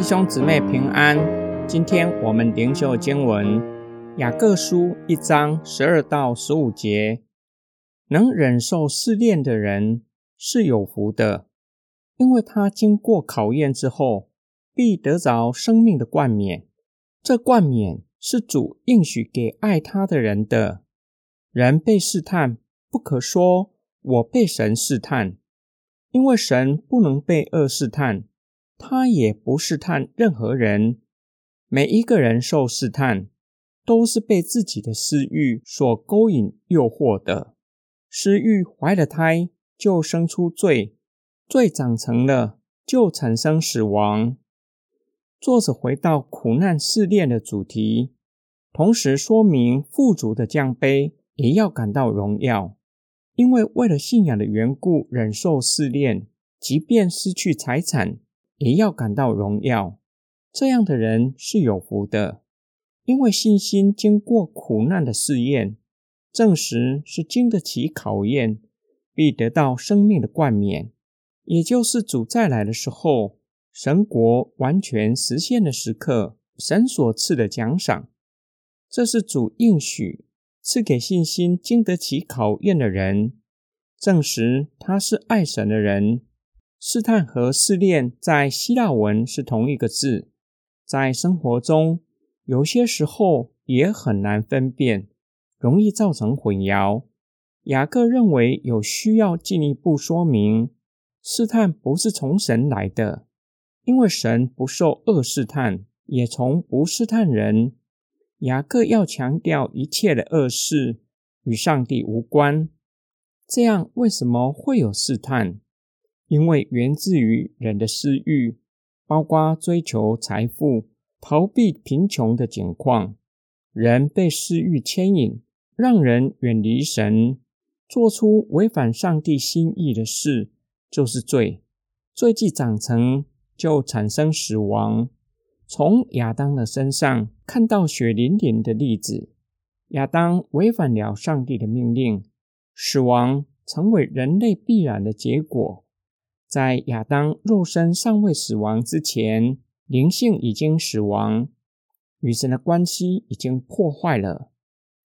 弟兄姊妹平安，今天我们灵修经文雅各书一章十二到十五节，能忍受试炼的人是有福的，因为他经过考验之后，必得着生命的冠冕。这冠冕是主应许给爱他的人的。人被试探，不可说我被神试探，因为神不能被恶试探。他也不试探任何人。每一个人受试探，都是被自己的私欲所勾引、诱惑的。私欲怀了胎，就生出罪；罪长成了，就产生死亡。作者回到苦难试炼的主题，同时说明富足的奖杯也要感到荣耀，因为为了信仰的缘故忍受试炼，即便失去财产。也要感到荣耀，这样的人是有福的，因为信心经过苦难的试验，证实是经得起考验，必得到生命的冠冕，也就是主再来的时候，神国完全实现的时刻，神所赐的奖赏。这是主应许赐给信心经得起考验的人，证实他是爱神的人。试探和试炼在希腊文是同一个字，在生活中有些时候也很难分辨，容易造成混淆。雅各认为有需要进一步说明，试探不是从神来的，因为神不受恶试探，也从不试探人。雅各要强调一切的恶事与上帝无关，这样为什么会有试探？因为源自于人的私欲，包括追求财富、逃避贫穷的境况。人被私欲牵引，让人远离神，做出违反上帝心意的事，就是罪。罪既长成，就产生死亡。从亚当的身上看到血淋淋的例子，亚当违反了上帝的命令，死亡成为人类必然的结果。在亚当肉身尚未死亡之前，灵性已经死亡，与神的关系已经破坏了。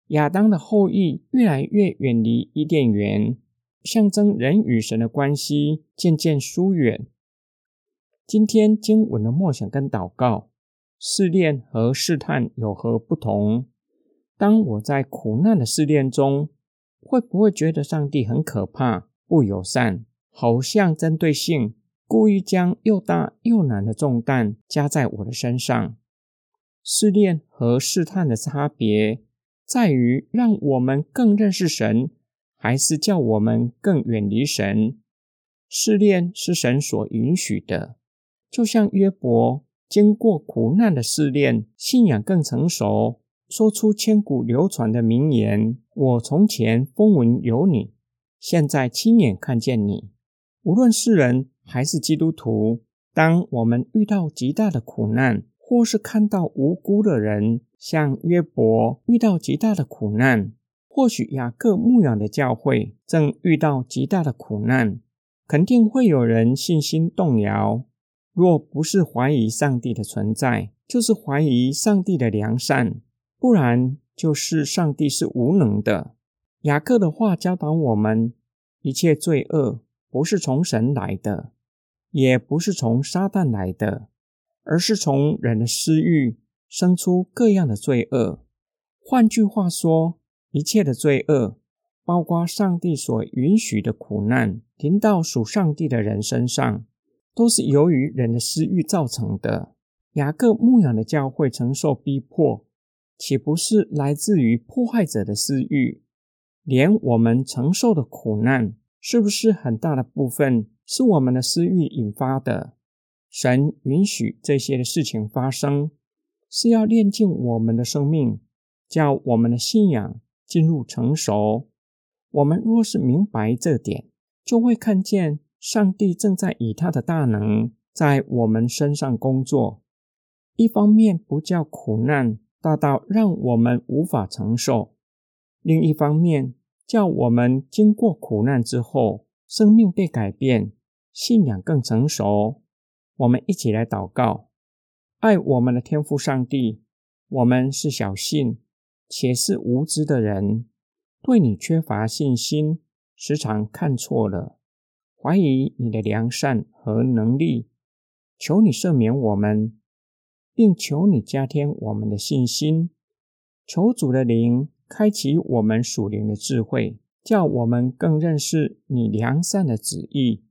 亚当的后裔越来越远离伊甸园，象征人与神的关系渐渐疏远。今天经文的默想跟祷告，试炼和试探有何不同？当我在苦难的试炼中，会不会觉得上帝很可怕、不友善？好像针对性，故意将又大又难的重担加在我的身上。试炼和试探的差别在于让我们更认识神，还是叫我们更远离神。试炼是神所允许的，就像约伯经过苦难的试炼，信仰更成熟，说出千古流传的名言：“我从前风闻有你，现在亲眼看见你。”无论是人还是基督徒，当我们遇到极大的苦难，或是看到无辜的人，像约伯遇到极大的苦难，或许雅各牧养的教会正遇到极大的苦难，肯定会有人信心动摇。若不是怀疑上帝的存在，就是怀疑上帝的良善，不然就是上帝是无能的。雅各的话教导我们，一切罪恶。不是从神来的，也不是从撒旦来的，而是从人的私欲生出各样的罪恶。换句话说，一切的罪恶，包括上帝所允许的苦难，临到属上帝的人身上，都是由于人的私欲造成的。雅各牧养的教会承受逼迫，岂不是来自于破坏者的私欲？连我们承受的苦难，是不是很大的部分是我们的私欲引发的？神允许这些的事情发生，是要炼净我们的生命，叫我们的信仰进入成熟。我们若是明白这点，就会看见上帝正在以他的大能在我们身上工作。一方面不叫苦难大到让我们无法承受，另一方面。叫我们经过苦难之后，生命被改变，信仰更成熟。我们一起来祷告，爱我们的天父上帝，我们是小信且是无知的人，对你缺乏信心，时常看错了，怀疑你的良善和能力。求你赦免我们，并求你加添我们的信心。求主的灵开启我们属灵的智慧，叫我们更认识你良善的旨意，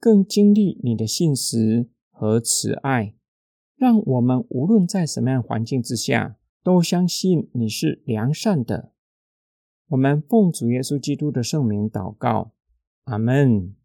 更经历你的信实和慈爱。让我们无论在什么样环境之下，都相信你是良善的。我们奉主耶稣基督的圣名祷告，阿门。